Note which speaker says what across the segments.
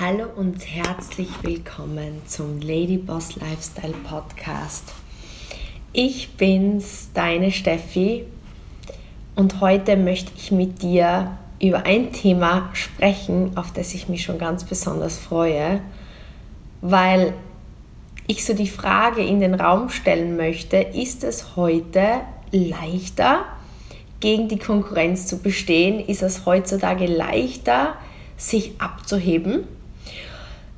Speaker 1: Hallo und herzlich willkommen zum Lady Boss Lifestyle Podcast. Ich bin's, deine Steffi, und heute möchte ich mit dir über ein Thema sprechen, auf das ich mich schon ganz besonders freue, weil ich so die Frage in den Raum stellen möchte, ist es heute leichter, gegen die Konkurrenz zu bestehen? Ist es heutzutage leichter, sich abzuheben?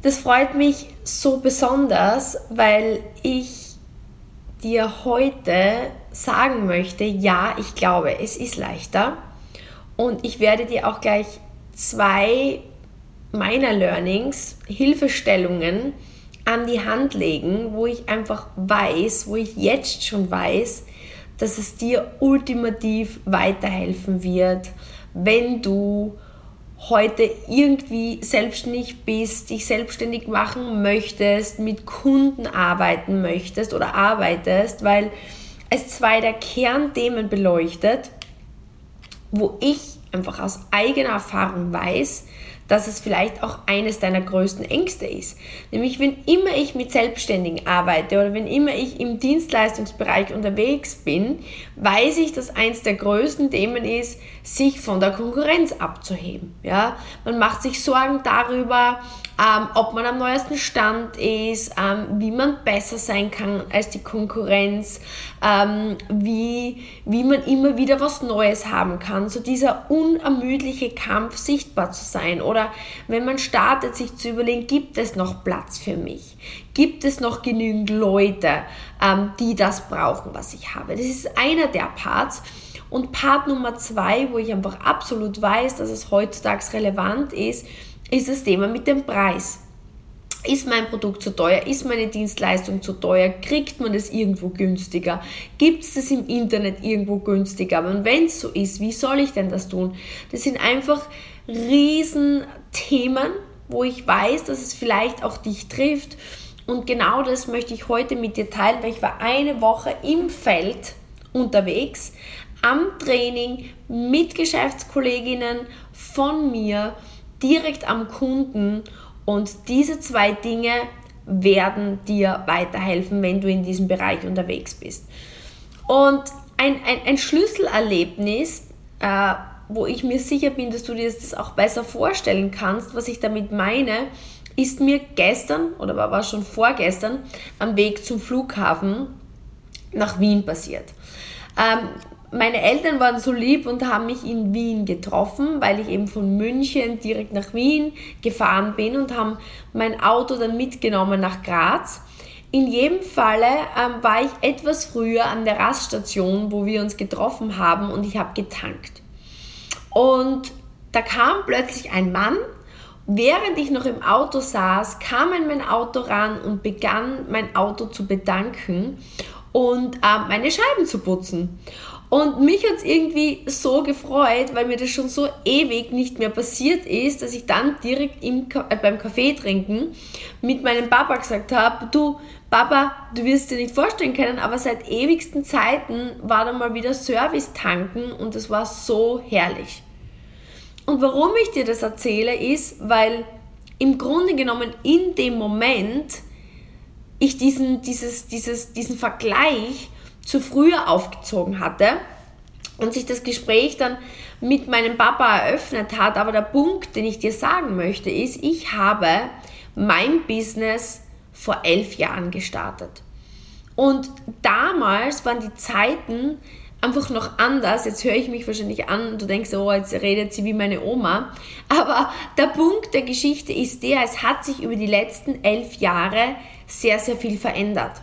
Speaker 1: Das freut mich so besonders, weil ich dir heute sagen möchte, ja, ich glaube, es ist leichter. Und ich werde dir auch gleich zwei meiner Learnings, Hilfestellungen an die Hand legen, wo ich einfach weiß, wo ich jetzt schon weiß, dass es dir ultimativ weiterhelfen wird, wenn du heute irgendwie selbstständig bist, dich selbstständig machen möchtest, mit Kunden arbeiten möchtest oder arbeitest, weil es zwei der Kernthemen beleuchtet, wo ich einfach aus eigener Erfahrung weiß, dass es vielleicht auch eines deiner größten Ängste ist. Nämlich, wenn immer ich mit Selbstständigen arbeite oder wenn immer ich im Dienstleistungsbereich unterwegs bin, weiß ich, dass eines der größten Themen ist, sich von der Konkurrenz abzuheben. Ja? Man macht sich Sorgen darüber, ähm, ob man am neuesten Stand ist, ähm, wie man besser sein kann als die Konkurrenz, ähm, wie, wie man immer wieder was Neues haben kann. So dieser unermüdliche Kampf, sichtbar zu sein. Oder wenn man startet, sich zu überlegen, gibt es noch Platz für mich? Gibt es noch genügend Leute, ähm, die das brauchen, was ich habe? Das ist einer der Parts. Und Part Nummer zwei, wo ich einfach absolut weiß, dass es heutzutage relevant ist, ist das Thema mit dem Preis. Ist mein Produkt zu teuer? Ist meine Dienstleistung zu teuer? Kriegt man das irgendwo günstiger? Gibt es das im Internet irgendwo günstiger? Und wenn es so ist, wie soll ich denn das tun? Das sind einfach Riesenthemen, wo ich weiß, dass es vielleicht auch dich trifft. Und genau das möchte ich heute mit dir teilen, weil ich war eine Woche im Feld unterwegs, am Training mit Geschäftskolleginnen von mir direkt am Kunden und diese zwei Dinge werden dir weiterhelfen, wenn du in diesem Bereich unterwegs bist. Und ein, ein, ein Schlüsselerlebnis, äh, wo ich mir sicher bin, dass du dir das auch besser vorstellen kannst, was ich damit meine, ist mir gestern oder war schon vorgestern am Weg zum Flughafen nach Wien passiert. Ähm, meine Eltern waren so lieb und haben mich in Wien getroffen, weil ich eben von München direkt nach Wien gefahren bin und haben mein Auto dann mitgenommen nach Graz. In jedem Falle ähm, war ich etwas früher an der Raststation, wo wir uns getroffen haben und ich habe getankt. Und da kam plötzlich ein Mann, während ich noch im Auto saß, kam in mein Auto ran und begann mein Auto zu bedanken und äh, meine Scheiben zu putzen. Und mich hat es irgendwie so gefreut, weil mir das schon so ewig nicht mehr passiert ist, dass ich dann direkt im, äh, beim Kaffee trinken mit meinem Papa gesagt habe, du Papa, du wirst dir nicht vorstellen können, aber seit ewigsten Zeiten war da mal wieder Service tanken und das war so herrlich. Und warum ich dir das erzähle, ist, weil im Grunde genommen in dem Moment ich diesen, dieses, dieses, diesen Vergleich zu früher aufgezogen hatte und sich das Gespräch dann mit meinem Papa eröffnet hat. Aber der Punkt, den ich dir sagen möchte, ist, ich habe mein Business vor elf Jahren gestartet. Und damals waren die Zeiten einfach noch anders. Jetzt höre ich mich wahrscheinlich an und du denkst, oh, jetzt redet sie wie meine Oma. Aber der Punkt der Geschichte ist der, es hat sich über die letzten elf Jahre sehr, sehr viel verändert.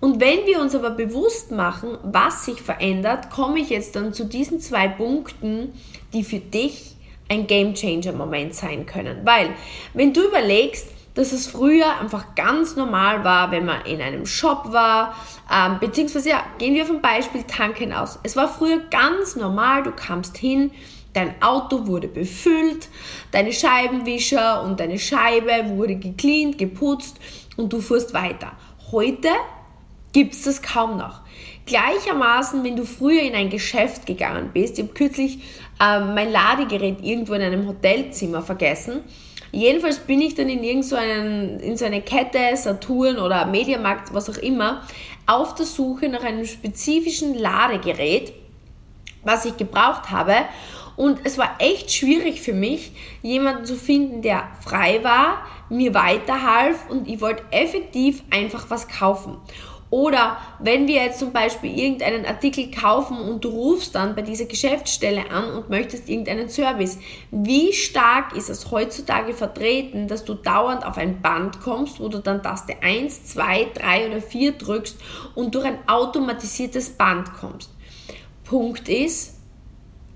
Speaker 1: Und wenn wir uns aber bewusst machen, was sich verändert, komme ich jetzt dann zu diesen zwei Punkten, die für dich ein Game Changer Moment sein können. Weil, wenn du überlegst, dass es früher einfach ganz normal war, wenn man in einem Shop war, ähm, beziehungsweise ja, gehen wir vom Beispiel Tanken aus. Es war früher ganz normal, du kamst hin, dein Auto wurde befüllt, deine Scheibenwischer und deine Scheibe wurde gecleant, geputzt und du fuhrst weiter. Heute gibt es das kaum noch. Gleichermaßen, wenn du früher in ein Geschäft gegangen bist, ich habe kürzlich äh, mein Ladegerät irgendwo in einem Hotelzimmer vergessen. Jedenfalls bin ich dann in irgend so, in so eine Kette, Saturn oder Mediamarkt, was auch immer, auf der Suche nach einem spezifischen Ladegerät, was ich gebraucht habe. Und es war echt schwierig für mich, jemanden zu finden, der frei war, mir weiterhalf und ich wollte effektiv einfach was kaufen. Oder wenn wir jetzt zum Beispiel irgendeinen Artikel kaufen und du rufst dann bei dieser Geschäftsstelle an und möchtest irgendeinen Service, wie stark ist es heutzutage vertreten, dass du dauernd auf ein Band kommst, wo du dann Taste 1, 2, 3 oder 4 drückst und durch ein automatisiertes Band kommst? Punkt ist,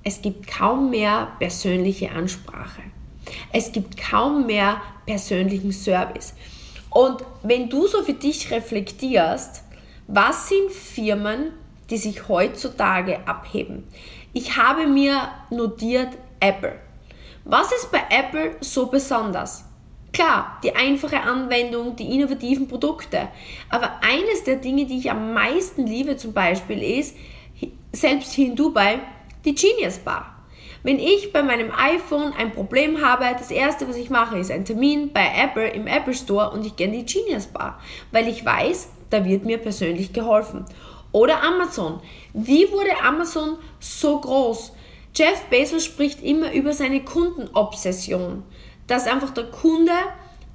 Speaker 1: es gibt kaum mehr persönliche Ansprache. Es gibt kaum mehr persönlichen Service. Und wenn du so für dich reflektierst, was sind Firmen, die sich heutzutage abheben? Ich habe mir notiert Apple. Was ist bei Apple so besonders? Klar, die einfache Anwendung, die innovativen Produkte. Aber eines der Dinge, die ich am meisten liebe zum Beispiel ist, selbst hier in Dubai, die Genius Bar. Wenn ich bei meinem iPhone ein Problem habe, das erste, was ich mache, ist ein Termin bei Apple im Apple Store und ich gehe in die Genius Bar, weil ich weiß, da wird mir persönlich geholfen. Oder Amazon. Wie wurde Amazon so groß? Jeff Bezos spricht immer über seine Kundenobsession, dass einfach der Kunde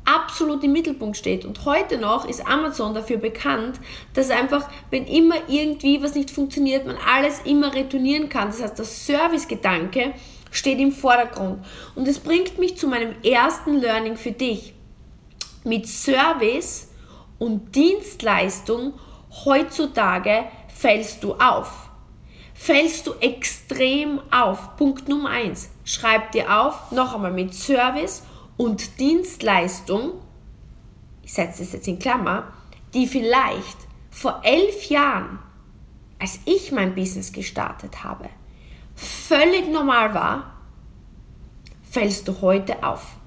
Speaker 1: absolut im Mittelpunkt steht. Und heute noch ist Amazon dafür bekannt, dass einfach, wenn immer irgendwie was nicht funktioniert, man alles immer retournieren kann. Das heißt, der Servicegedanke steht im Vordergrund. Und es bringt mich zu meinem ersten Learning für dich. Mit Service und Dienstleistung heutzutage fällst du auf. Fällst du extrem auf. Punkt Nummer eins. Schreib dir auf, noch einmal mit Service und Dienstleistung, ich setze das jetzt in Klammer, die vielleicht vor elf Jahren, als ich mein Business gestartet habe, völlig normal war, fällst du heute auf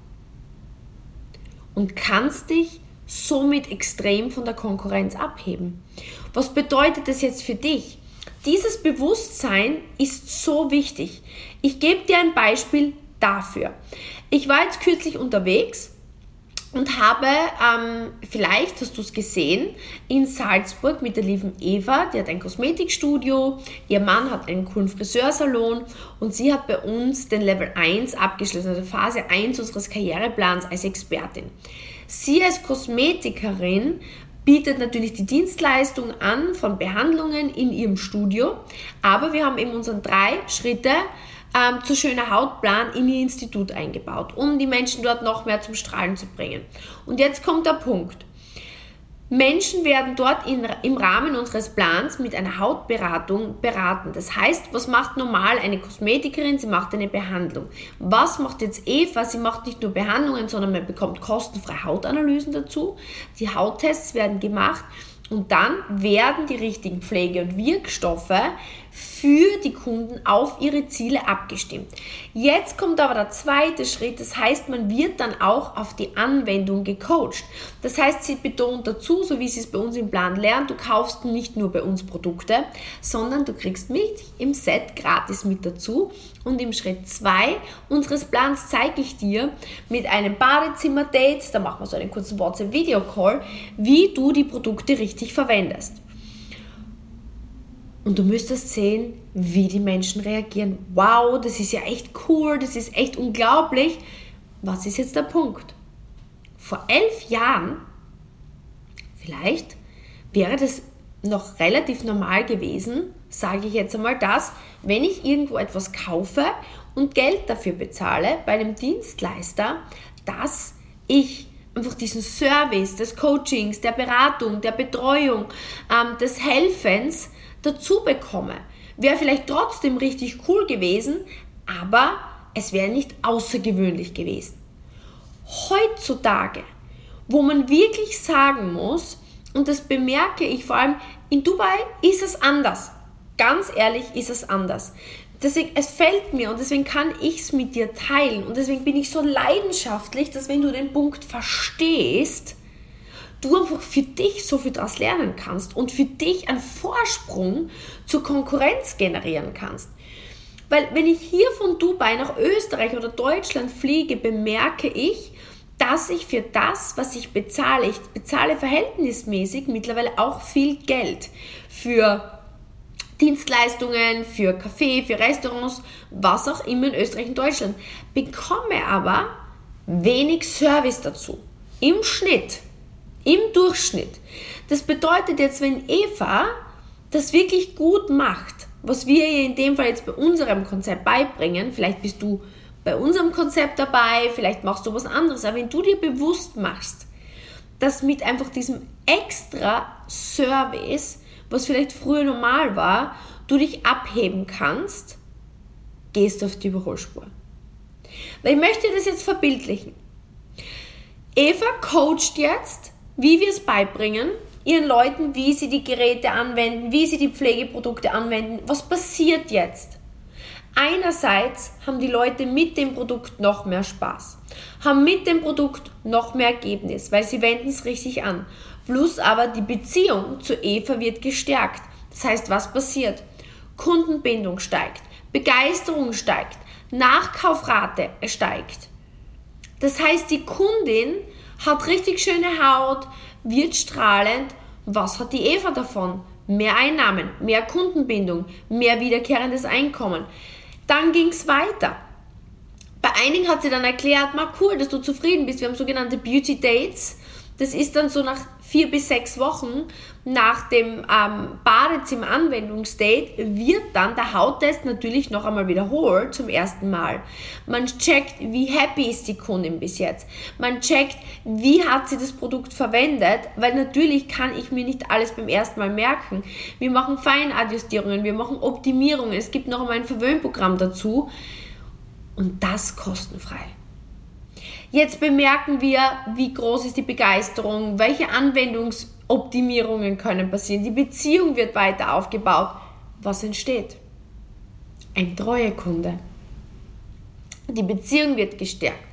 Speaker 1: und kannst dich somit extrem von der Konkurrenz abheben. Was bedeutet das jetzt für dich? Dieses Bewusstsein ist so wichtig. Ich gebe dir ein Beispiel dafür. Ich war jetzt kürzlich unterwegs und habe, ähm, vielleicht hast du es gesehen, in Salzburg mit der lieben Eva, die hat ein Kosmetikstudio, ihr Mann hat einen coolen Friseursalon und sie hat bei uns den Level 1 abgeschlossen, also Phase 1 unseres Karriereplans als Expertin. Sie als Kosmetikerin bietet natürlich die Dienstleistung an von Behandlungen in ihrem Studio, aber wir haben eben unseren drei Schritte ähm, zu schöner Hautplan in ihr Institut eingebaut, um die Menschen dort noch mehr zum Strahlen zu bringen. Und jetzt kommt der Punkt. Menschen werden dort in, im Rahmen unseres Plans mit einer Hautberatung beraten. Das heißt, was macht normal eine Kosmetikerin? Sie macht eine Behandlung. Was macht jetzt Eva? Sie macht nicht nur Behandlungen, sondern man bekommt kostenfreie Hautanalysen dazu. Die Hauttests werden gemacht und dann werden die richtigen Pflege- und Wirkstoffe für die Kunden auf ihre Ziele abgestimmt. Jetzt kommt aber der zweite Schritt, das heißt, man wird dann auch auf die Anwendung gecoacht. Das heißt, sie betont dazu, so wie sie es bei uns im Plan lernt, du kaufst nicht nur bei uns Produkte, sondern du kriegst mich im Set gratis mit dazu. Und im Schritt 2 unseres Plans zeige ich dir mit einem Badezimmer-Date, da machen wir so einen kurzen WhatsApp-Video-Call, wie du die Produkte richtig verwendest. Und du müsstest sehen, wie die Menschen reagieren. Wow, das ist ja echt cool, das ist echt unglaublich. Was ist jetzt der Punkt? Vor elf Jahren, vielleicht, wäre das noch relativ normal gewesen, sage ich jetzt einmal das, wenn ich irgendwo etwas kaufe und Geld dafür bezahle bei einem Dienstleister, dass ich einfach diesen Service des Coachings, der Beratung, der Betreuung, ähm, des Helfens dazu bekomme. Wäre vielleicht trotzdem richtig cool gewesen, aber es wäre nicht außergewöhnlich gewesen. Heutzutage, wo man wirklich sagen muss, und das bemerke ich vor allem in Dubai, ist es anders. Ganz ehrlich ist es anders. Deswegen, es fällt mir und deswegen kann ich es mit dir teilen. Und deswegen bin ich so leidenschaftlich, dass wenn du den Punkt verstehst, du einfach für dich so viel daraus lernen kannst und für dich einen Vorsprung zur Konkurrenz generieren kannst. Weil wenn ich hier von Dubai nach Österreich oder Deutschland fliege, bemerke ich, dass ich für das, was ich bezahle, ich bezahle verhältnismäßig mittlerweile auch viel Geld für Dienstleistungen, für Kaffee, für Restaurants, was auch immer in Österreich und Deutschland, bekomme aber wenig Service dazu. Im Schnitt, im Durchschnitt. Das bedeutet jetzt, wenn Eva das wirklich gut macht, was wir ihr in dem Fall jetzt bei unserem Konzept beibringen, vielleicht bist du bei unserem Konzept dabei, vielleicht machst du was anderes, aber wenn du dir bewusst machst, dass mit einfach diesem extra Service, was vielleicht früher normal war, du dich abheben kannst, gehst auf die Überholspur. Weil ich möchte das jetzt verbildlichen. Eva coacht jetzt, wie wir es beibringen, ihren Leuten, wie sie die Geräte anwenden, wie sie die Pflegeprodukte anwenden. Was passiert jetzt? Einerseits haben die Leute mit dem Produkt noch mehr Spaß, haben mit dem Produkt noch mehr Ergebnis, weil sie wenden es richtig an. Plus aber die Beziehung zu Eva wird gestärkt. Das heißt, was passiert? Kundenbindung steigt, Begeisterung steigt, Nachkaufrate steigt. Das heißt, die Kundin hat richtig schöne Haut, wird strahlend. Was hat die Eva davon? Mehr Einnahmen, mehr Kundenbindung, mehr wiederkehrendes Einkommen. Dann ging es weiter. Bei einigen hat sie dann erklärt, mal cool, dass du zufrieden bist. Wir haben sogenannte Beauty Dates. Das ist dann so nach vier bis sechs Wochen nach dem ähm, Badezimmer-Anwendungsdate wird dann der Hauttest natürlich noch einmal wiederholt zum ersten Mal. Man checkt, wie happy ist die Kundin bis jetzt. Man checkt, wie hat sie das Produkt verwendet, weil natürlich kann ich mir nicht alles beim ersten Mal merken. Wir machen Feinadjustierungen, wir machen Optimierungen, es gibt noch einmal ein Verwöhnprogramm dazu und das kostenfrei. Jetzt bemerken wir, wie groß ist die Begeisterung, welche Anwendungsoptimierungen können passieren. Die Beziehung wird weiter aufgebaut. Was entsteht? Ein Treuekunde. Die Beziehung wird gestärkt.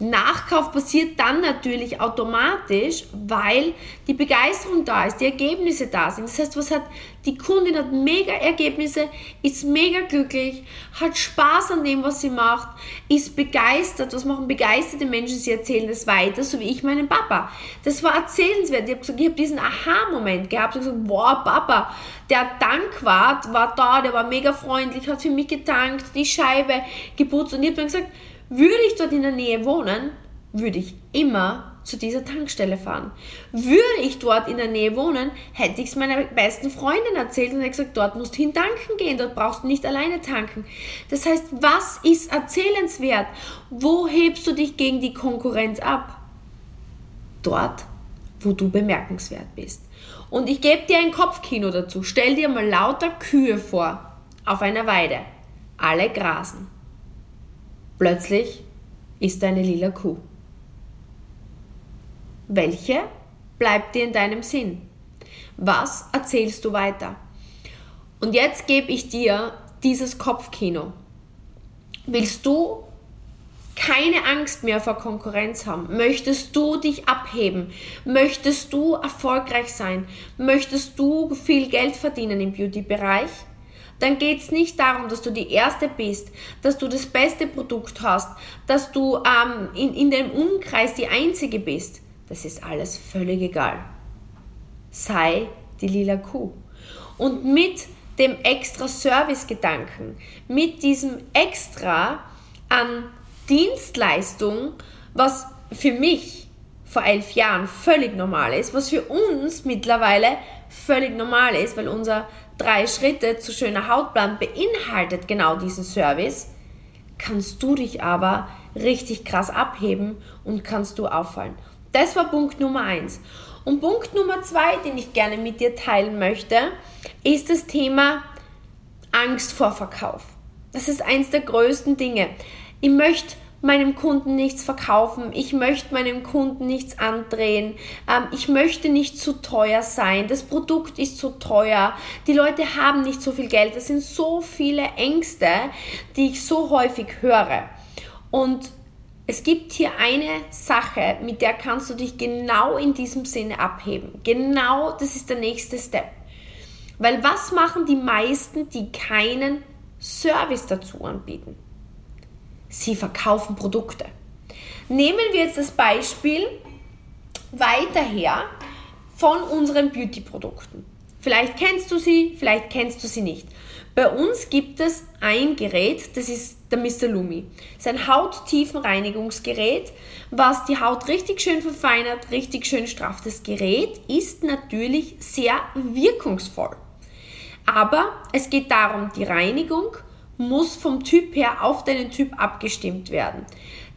Speaker 1: Nachkauf passiert dann natürlich automatisch, weil die Begeisterung da ist, die Ergebnisse da sind. Das heißt, was hat die Kundin hat mega Ergebnisse, ist mega glücklich, hat Spaß an dem, was sie macht, ist begeistert. Was machen begeisterte Menschen? Sie erzählen das weiter, so wie ich meinem Papa. Das war erzählenswert. Ich habe gesagt, diesen Aha-Moment gehabt und gesagt, wow, Papa, der Tankwart war da, der war mega freundlich, hat für mich getankt, die Scheibe geputzt und ich habe dann gesagt, würde ich dort in der Nähe wohnen, würde ich immer zu dieser Tankstelle fahren. Würde ich dort in der Nähe wohnen, hätte ich es meiner besten Freundin erzählt und hätte gesagt, dort musst du hin tanken gehen, dort brauchst du nicht alleine tanken. Das heißt, was ist erzählenswert? Wo hebst du dich gegen die Konkurrenz ab? Dort, wo du bemerkenswert bist. Und ich gebe dir ein Kopfkino dazu. Stell dir mal lauter Kühe vor auf einer Weide. Alle grasen. Plötzlich ist eine lila Kuh. Welche bleibt dir in deinem Sinn? Was erzählst du weiter? Und jetzt gebe ich dir dieses Kopfkino. Willst du keine Angst mehr vor Konkurrenz haben? Möchtest du dich abheben? Möchtest du erfolgreich sein? Möchtest du viel Geld verdienen im Beauty-Bereich? Dann geht es nicht darum, dass du die Erste bist, dass du das beste Produkt hast, dass du ähm, in, in dem Umkreis die Einzige bist. Das ist alles völlig egal. Sei die lila Kuh. Und mit dem extra Service-Gedanken, mit diesem extra an Dienstleistung, was für mich vor elf Jahren völlig normal ist, was für uns mittlerweile völlig normal ist, weil unser drei Schritte zu schöner Hautplan beinhaltet genau diesen Service, kannst du dich aber richtig krass abheben und kannst du auffallen. Das war Punkt Nummer eins. Und Punkt Nummer zwei, den ich gerne mit dir teilen möchte, ist das Thema Angst vor Verkauf. Das ist eins der größten Dinge. Ich möchte meinem Kunden nichts verkaufen, ich möchte meinem Kunden nichts andrehen, ähm, ich möchte nicht zu teuer sein, das Produkt ist zu teuer, die Leute haben nicht so viel Geld, das sind so viele Ängste, die ich so häufig höre. Und es gibt hier eine Sache, mit der kannst du dich genau in diesem Sinne abheben. Genau, das ist der nächste Step. Weil was machen die meisten, die keinen Service dazu anbieten? Sie verkaufen Produkte. Nehmen wir jetzt das Beispiel weiter her von unseren Beauty-Produkten. Vielleicht kennst du sie, vielleicht kennst du sie nicht. Bei uns gibt es ein Gerät, das ist der Mr. Lumi. Das ist ein Hauttiefenreinigungsgerät, was die Haut richtig schön verfeinert, richtig schön strafft. Das Gerät ist natürlich sehr wirkungsvoll. Aber es geht darum, die Reinigung muss vom Typ her auf deinen Typ abgestimmt werden.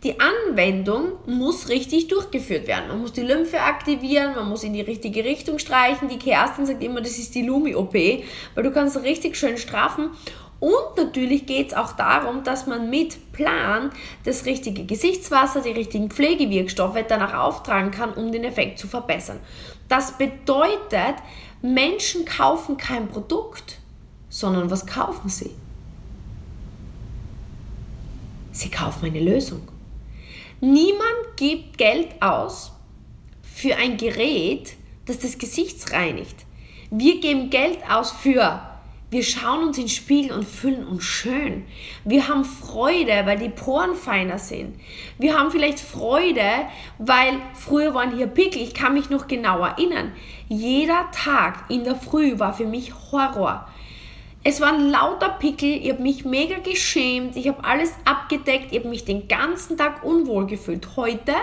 Speaker 1: Die Anwendung muss richtig durchgeführt werden. Man muss die Lymphe aktivieren, man muss in die richtige Richtung streichen. Die Kerstin sagt immer, das ist die Lumi-OP, weil du kannst richtig schön straffen. Und natürlich geht es auch darum, dass man mit Plan das richtige Gesichtswasser, die richtigen Pflegewirkstoffe danach auftragen kann, um den Effekt zu verbessern. Das bedeutet, Menschen kaufen kein Produkt, sondern was kaufen sie? Sie kaufen eine Lösung. Niemand gibt Geld aus für ein Gerät, das das Gesicht reinigt. Wir geben Geld aus für, wir schauen uns in den Spiegel und fühlen uns schön. Wir haben Freude, weil die Poren feiner sind. Wir haben vielleicht Freude, weil früher waren hier Pickel. Ich kann mich noch genau erinnern. Jeder Tag in der Früh war für mich Horror. Es waren lauter Pickel, ich habe mich mega geschämt, ich habe alles abgedeckt, ich habe mich den ganzen Tag unwohl gefühlt. Heute,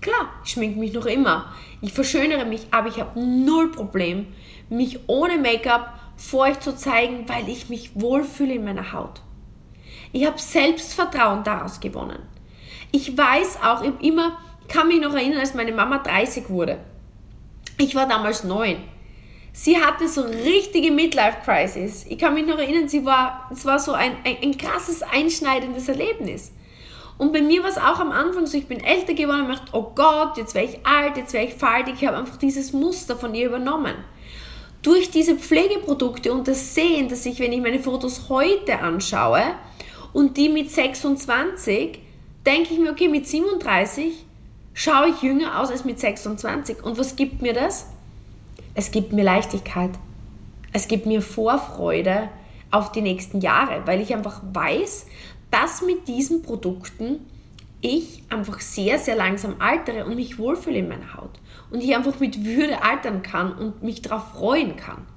Speaker 1: klar, ich schminke mich noch immer. Ich verschönere mich, aber ich habe null Problem, mich ohne Make-up vor euch zu zeigen, weil ich mich wohlfühle in meiner Haut. Ich habe Selbstvertrauen daraus gewonnen. Ich weiß auch, ich immer, kann mich noch erinnern, als meine Mama 30 wurde. Ich war damals neun. Sie hatte so richtige Midlife-Crisis. Ich kann mich noch erinnern, sie war, es war so ein, ein, ein krasses, einschneidendes Erlebnis. Und bei mir war es auch am Anfang so, ich bin älter geworden und dachte, oh Gott, jetzt wäre ich alt, jetzt wäre ich faltig. Ich habe einfach dieses Muster von ihr übernommen. Durch diese Pflegeprodukte und das Sehen, dass ich, wenn ich meine Fotos heute anschaue und die mit 26, denke ich mir, okay, mit 37 schaue ich jünger aus als mit 26. Und was gibt mir das? Es gibt mir Leichtigkeit. Es gibt mir Vorfreude auf die nächsten Jahre, weil ich einfach weiß, dass mit diesen Produkten ich einfach sehr, sehr langsam altere und mich wohlfühle in meiner Haut. Und ich einfach mit Würde altern kann und mich darauf freuen kann.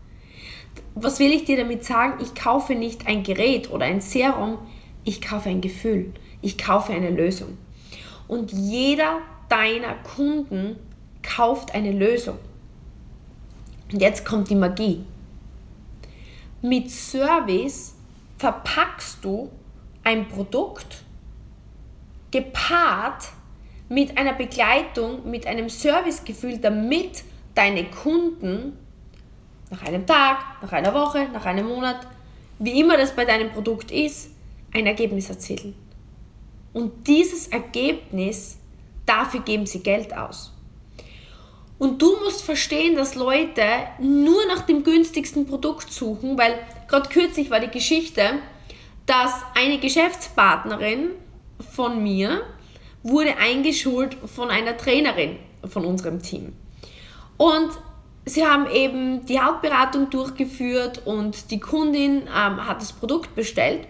Speaker 1: Was will ich dir damit sagen? Ich kaufe nicht ein Gerät oder ein Serum, ich kaufe ein Gefühl. Ich kaufe eine Lösung. Und jeder deiner Kunden kauft eine Lösung. Und jetzt kommt die Magie. Mit Service verpackst du ein Produkt gepaart mit einer Begleitung, mit einem Servicegefühl, damit deine Kunden nach einem Tag, nach einer Woche, nach einem Monat, wie immer das bei deinem Produkt ist, ein Ergebnis erzielen. Und dieses Ergebnis, dafür geben sie Geld aus. Und du musst verstehen, dass Leute nur nach dem günstigsten Produkt suchen, weil gerade kürzlich war die Geschichte, dass eine Geschäftspartnerin von mir wurde eingeschult von einer Trainerin von unserem Team. Und sie haben eben die Hautberatung durchgeführt und die Kundin ähm, hat das Produkt bestellt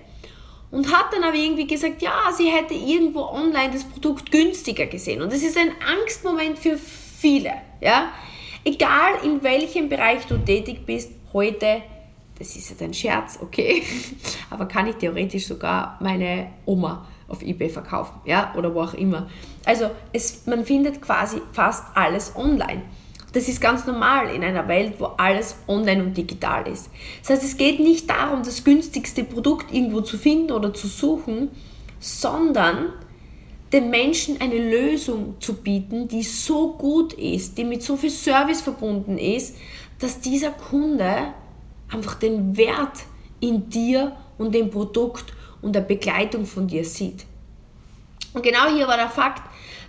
Speaker 1: und hat dann aber irgendwie gesagt, ja, sie hätte irgendwo online das Produkt günstiger gesehen. Und das ist ein Angstmoment für viele. Ja? Egal in welchem Bereich du tätig bist, heute, das ist jetzt ein Scherz, okay, aber kann ich theoretisch sogar meine Oma auf eBay verkaufen, ja, oder wo auch immer. Also es, man findet quasi fast alles online. Das ist ganz normal in einer Welt, wo alles online und digital ist. Das heißt, es geht nicht darum, das günstigste Produkt irgendwo zu finden oder zu suchen, sondern den Menschen eine Lösung zu bieten, die so gut ist, die mit so viel Service verbunden ist, dass dieser Kunde einfach den Wert in dir und dem Produkt und der Begleitung von dir sieht. Und genau hier war der Fakt,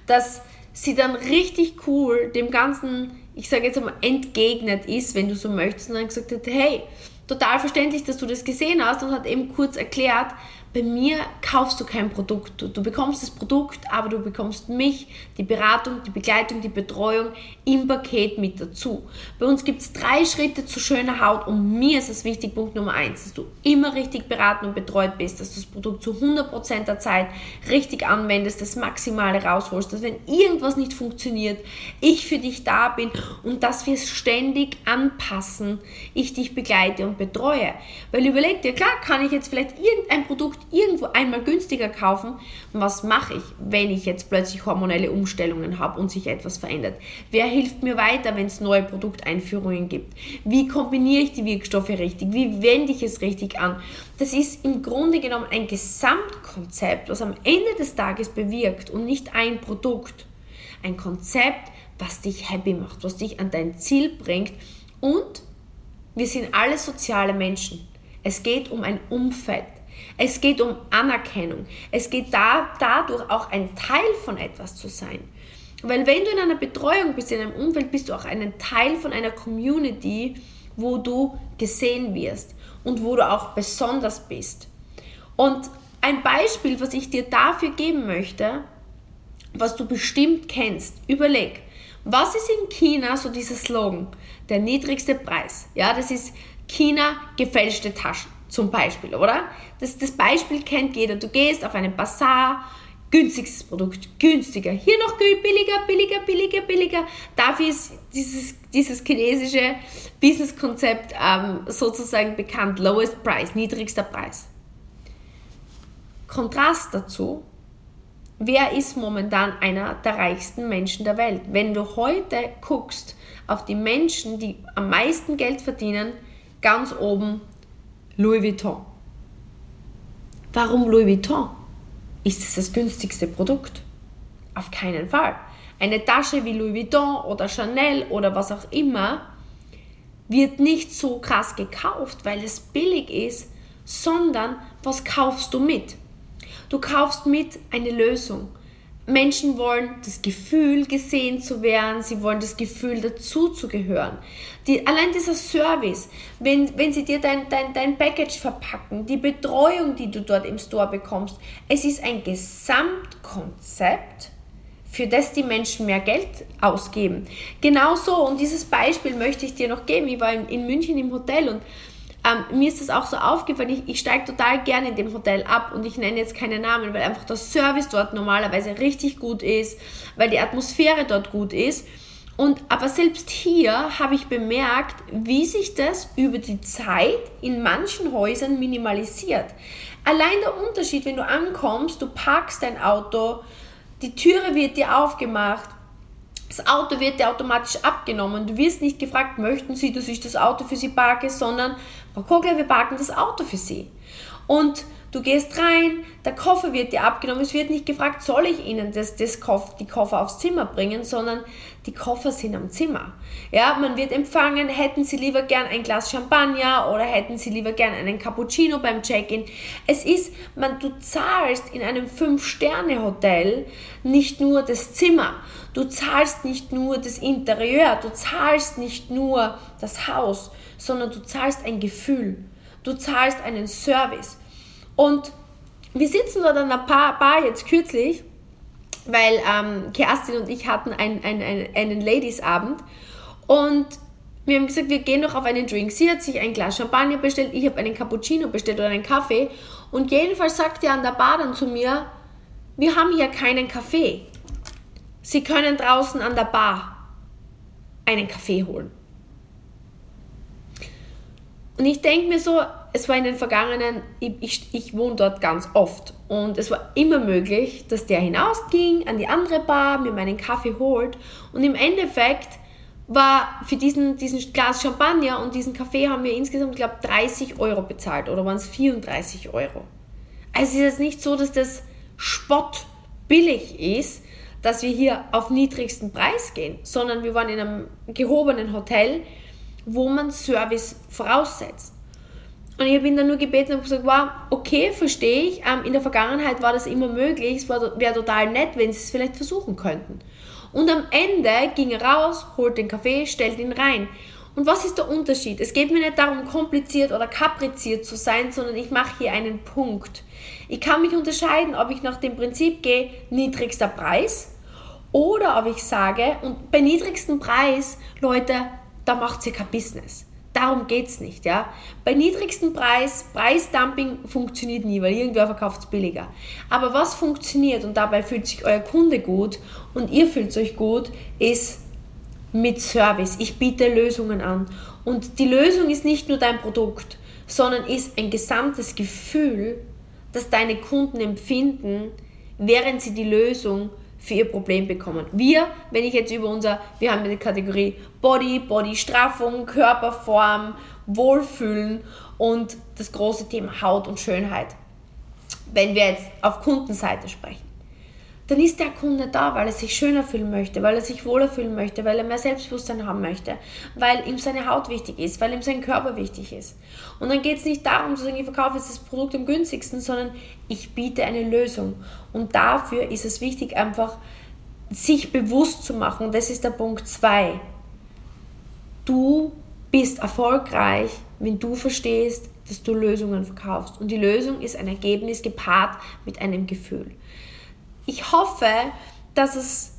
Speaker 1: dass sie dann richtig cool dem Ganzen, ich sage jetzt einmal, entgegnet ist, wenn du so möchtest, und dann gesagt hat, hey, total verständlich, dass du das gesehen hast und hat eben kurz erklärt, bei mir kaufst du kein Produkt. Du, du, bekommst das Produkt, aber du bekommst mich, die Beratung, die Begleitung, die Betreuung im Paket mit dazu. Bei uns gibt es drei Schritte zu schöner Haut und mir ist es wichtig, Punkt Nummer eins, dass du immer richtig beraten und betreut bist, dass du das Produkt zu 100% der Zeit richtig anwendest, das Maximale rausholst, dass wenn irgendwas nicht funktioniert, ich für dich da bin und dass wir es ständig anpassen, ich dich begleite und betreue. Weil überleg dir, klar kann ich jetzt vielleicht irgendein Produkt irgendwo einmal günstiger kaufen. Was mache ich, wenn ich jetzt plötzlich hormonelle Umstellungen habe und sich etwas verändert? Wer hilft mir weiter, wenn es neue Produkteinführungen gibt? Wie kombiniere ich die Wirkstoffe richtig? Wie wende ich es richtig an? Das ist im Grunde genommen ein Gesamtkonzept, was am Ende des Tages bewirkt und nicht ein Produkt. Ein Konzept, was dich happy macht, was dich an dein Ziel bringt und wir sind alle soziale Menschen. Es geht um ein Umfeld. Es geht um Anerkennung. Es geht da, dadurch auch ein Teil von etwas zu sein. Weil wenn du in einer Betreuung bist, in einem Umfeld, bist du auch ein Teil von einer Community, wo du gesehen wirst und wo du auch besonders bist. Und ein Beispiel, was ich dir dafür geben möchte, was du bestimmt kennst, überleg, was ist in China so dieser Slogan? Der niedrigste Preis. Ja, das ist China gefälschte Taschen zum Beispiel, oder? Das, das Beispiel kennt jeder. Du gehst auf einen Bazar, günstigstes Produkt, günstiger, hier noch billiger, billiger, billiger, billiger. Dafür ist dieses, dieses chinesische Businesskonzept ähm, sozusagen bekannt. Lowest Price, niedrigster Preis. Kontrast dazu, wer ist momentan einer der reichsten Menschen der Welt? Wenn du heute guckst auf die Menschen, die am meisten Geld verdienen, ganz oben Louis Vuitton. Warum Louis Vuitton? Ist es das günstigste Produkt? Auf keinen Fall. Eine Tasche wie Louis Vuitton oder Chanel oder was auch immer wird nicht so krass gekauft, weil es billig ist, sondern was kaufst du mit? Du kaufst mit eine Lösung. Menschen wollen das Gefühl, gesehen zu werden, sie wollen das Gefühl, dazuzugehören. Die, allein dieser Service, wenn, wenn sie dir dein, dein, dein Package verpacken, die Betreuung, die du dort im Store bekommst, es ist ein Gesamtkonzept, für das die Menschen mehr Geld ausgeben. Genauso, und dieses Beispiel möchte ich dir noch geben. Ich war in, in München im Hotel und ähm, mir ist das auch so aufgefallen, ich, ich steige total gerne in dem Hotel ab und ich nenne jetzt keine Namen, weil einfach der Service dort normalerweise richtig gut ist, weil die Atmosphäre dort gut ist. Und aber selbst hier habe ich bemerkt, wie sich das über die Zeit in manchen Häusern minimalisiert. Allein der Unterschied, wenn du ankommst, du parkst dein Auto, die Türe wird dir aufgemacht, das Auto wird dir automatisch abgenommen. Du wirst nicht gefragt, möchten Sie, dass ich das Auto für Sie parke, sondern Frau Kogler, wir parken das Auto für Sie. Und du gehst rein, der Koffer wird dir abgenommen. Es wird nicht gefragt, soll ich Ihnen das, das Koff, die Koffer aufs Zimmer bringen, sondern die Koffer sind am Zimmer. Ja, man wird empfangen, hätten Sie lieber gern ein Glas Champagner oder hätten Sie lieber gern einen Cappuccino beim Check-in. Es ist, man, du zahlst in einem Fünf-Sterne-Hotel nicht nur das Zimmer, du zahlst nicht nur das Interieur, du zahlst nicht nur das Haus, sondern du zahlst ein Gefühl. Du zahlst einen Service. Und wir sitzen dort an einer Bar jetzt kürzlich, weil ähm, Kerstin und ich hatten ein, ein, ein, einen Ladies-Abend und wir haben gesagt, wir gehen noch auf einen Drink. Sie hat sich ein Glas Champagner bestellt, ich habe einen Cappuccino bestellt oder einen Kaffee. Und jedenfalls sagt er an der Bar dann zu mir, wir haben hier keinen Kaffee. Sie können draußen an der Bar einen Kaffee holen. Und ich denke mir so, es war in den vergangenen, ich, ich, ich wohne dort ganz oft. Und es war immer möglich, dass der hinausging an die andere Bar, mir meinen Kaffee holt. Und im Endeffekt war für diesen, diesen Glas Champagner und diesen Kaffee haben wir insgesamt, glaube ich, 30 Euro bezahlt. Oder waren es 34 Euro. Also es ist jetzt nicht so, dass das Spott billig ist, dass wir hier auf niedrigsten Preis gehen, sondern wir waren in einem gehobenen Hotel, wo man Service voraussetzt. Und ich habe ihn dann nur gebeten und gesagt, wow, okay, verstehe ich. Ähm, in der Vergangenheit war das immer möglich. Es wäre total nett, wenn sie es vielleicht versuchen könnten. Und am Ende ging er raus, holt den Kaffee, stellt ihn rein. Und was ist der Unterschied? Es geht mir nicht darum, kompliziert oder kapriziert zu sein, sondern ich mache hier einen Punkt. Ich kann mich unterscheiden, ob ich nach dem Prinzip gehe, niedrigster Preis, oder ob ich sage, und bei niedrigstem Preis, Leute, da macht ihr kein Business. Darum geht es nicht. Ja? Bei niedrigstem Preis, Preisdumping funktioniert nie, weil irgendwer verkauft es billiger. Aber was funktioniert und dabei fühlt sich euer Kunde gut und ihr fühlt euch gut, ist mit Service. Ich biete Lösungen an. Und die Lösung ist nicht nur dein Produkt, sondern ist ein gesamtes Gefühl, das deine Kunden empfinden, während sie die Lösung für ihr Problem bekommen. Wir, wenn ich jetzt über unser, wir haben die Kategorie Body, Body-Straffung, Körperform, Wohlfühlen und das große Thema Haut und Schönheit. Wenn wir jetzt auf Kundenseite sprechen dann ist der Kunde da, weil er sich schöner fühlen möchte, weil er sich wohler fühlen möchte, weil er mehr Selbstbewusstsein haben möchte, weil ihm seine Haut wichtig ist, weil ihm sein Körper wichtig ist. Und dann geht es nicht darum zu sagen, ich verkaufe jetzt das Produkt am günstigsten, sondern ich biete eine Lösung. Und dafür ist es wichtig, einfach sich bewusst zu machen. Das ist der Punkt 2. Du bist erfolgreich, wenn du verstehst, dass du Lösungen verkaufst. Und die Lösung ist ein Ergebnis gepaart mit einem Gefühl ich hoffe, dass es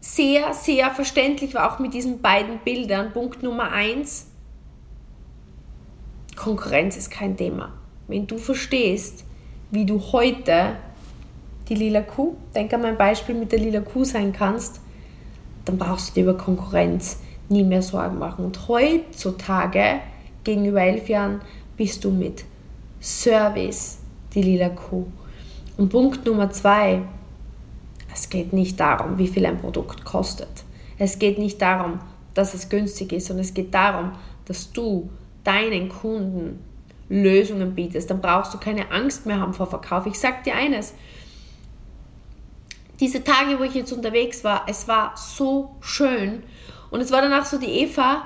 Speaker 1: sehr, sehr verständlich war, auch mit diesen beiden Bildern. Punkt Nummer eins, Konkurrenz ist kein Thema. Wenn du verstehst, wie du heute die lila Kuh, denk an mein Beispiel mit der lila Kuh sein kannst, dann brauchst du dir über Konkurrenz nie mehr Sorgen machen. Und heutzutage, gegenüber elf Jahren, bist du mit Service die lila Kuh. Und Punkt Nummer zwei, es geht nicht darum, wie viel ein Produkt kostet. Es geht nicht darum, dass es günstig ist, sondern es geht darum, dass du deinen Kunden Lösungen bietest. Dann brauchst du keine Angst mehr haben vor Verkauf. Ich sag dir eines, diese Tage, wo ich jetzt unterwegs war, es war so schön. Und es war danach so, die Eva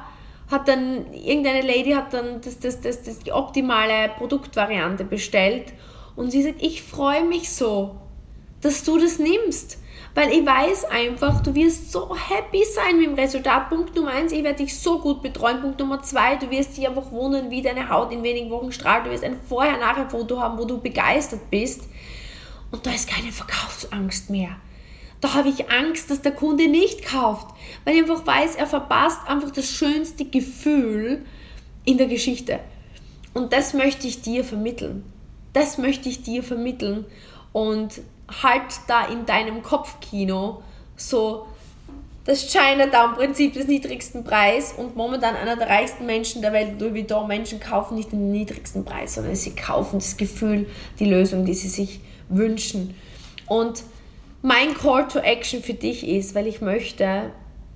Speaker 1: hat dann, irgendeine Lady hat dann das, das, das, das die optimale Produktvariante bestellt und sie sagt, ich freue mich so, dass du das nimmst. Weil ich weiß einfach, du wirst so happy sein mit dem Resultat. Punkt Nummer eins, ich werde dich so gut betreuen. Punkt Nummer zwei, du wirst dich einfach wundern, wie deine Haut in wenigen Wochen strahlt. Du wirst ein Vorher-Nachher-Foto haben, wo du begeistert bist. Und da ist keine Verkaufsangst mehr. Da habe ich Angst, dass der Kunde nicht kauft, weil ich einfach weiß, er verpasst einfach das schönste Gefühl in der Geschichte. Und das möchte ich dir vermitteln das möchte ich dir vermitteln und halt da in deinem Kopfkino so das Chinatown-Prinzip des niedrigsten Preis und momentan einer der reichsten Menschen der Welt, Louis Vuitton, Menschen kaufen nicht den niedrigsten Preis, sondern sie kaufen das Gefühl, die Lösung, die sie sich wünschen. Und mein Call to Action für dich ist, weil ich möchte,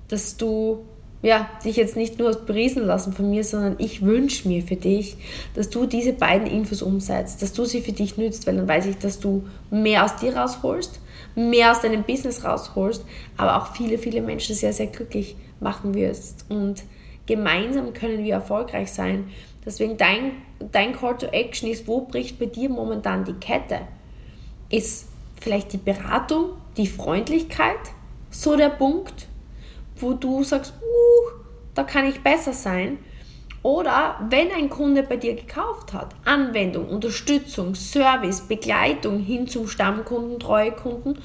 Speaker 1: dass du ja, dich jetzt nicht nur beriesen lassen von mir, sondern ich wünsche mir für dich, dass du diese beiden Infos umsetzt, dass du sie für dich nützt, weil dann weiß ich, dass du mehr aus dir rausholst, mehr aus deinem Business rausholst, aber auch viele, viele Menschen sehr, sehr glücklich machen wirst. Und gemeinsam können wir erfolgreich sein. Deswegen dein, dein Call to Action ist, wo bricht bei dir momentan die Kette? Ist vielleicht die Beratung, die Freundlichkeit so der Punkt? Wo du sagst, uh, da kann ich besser sein. Oder wenn ein Kunde bei dir gekauft hat, Anwendung, Unterstützung, Service, Begleitung hin zum Stammkunden, Treuekunden.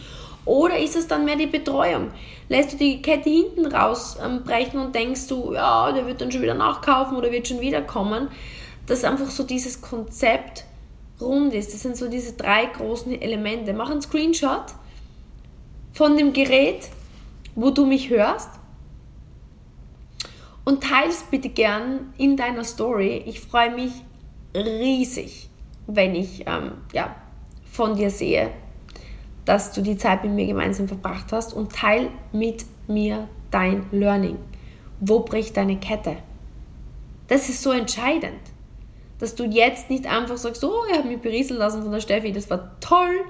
Speaker 1: Oder ist es dann mehr die Betreuung? Lässt du die Kette hinten rausbrechen und denkst du, ja, der wird dann schon wieder nachkaufen oder wird schon wieder kommen. Dass einfach so dieses Konzept rund ist. Das sind so diese drei großen Elemente. Mach einen Screenshot von dem Gerät, wo du mich hörst und teils bitte gern in deiner Story. Ich freue mich riesig, wenn ich ähm, ja, von dir sehe, dass du die Zeit mit mir gemeinsam verbracht hast und teil mit mir dein Learning. Wo bricht deine Kette? Das ist so entscheidend, dass du jetzt nicht einfach sagst, oh, ich habe mich berieseln lassen von der Steffi, das war toll,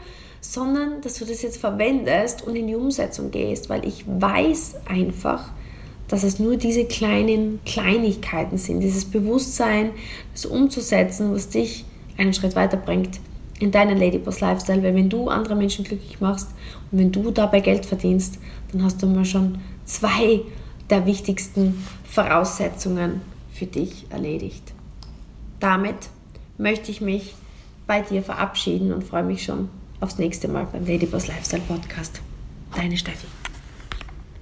Speaker 1: sondern dass du das jetzt verwendest und in die Umsetzung gehst, weil ich weiß einfach, dass es nur diese kleinen Kleinigkeiten sind, dieses Bewusstsein, das umzusetzen, was dich einen Schritt weiterbringt in deinen Ladyboss Lifestyle, weil wenn du andere Menschen glücklich machst und wenn du dabei Geld verdienst, dann hast du mal schon zwei der wichtigsten Voraussetzungen für dich erledigt. Damit möchte ich mich bei dir verabschieden und freue mich schon aufs nächste Mal beim Ladyboss Lifestyle Podcast. Deine Steffi.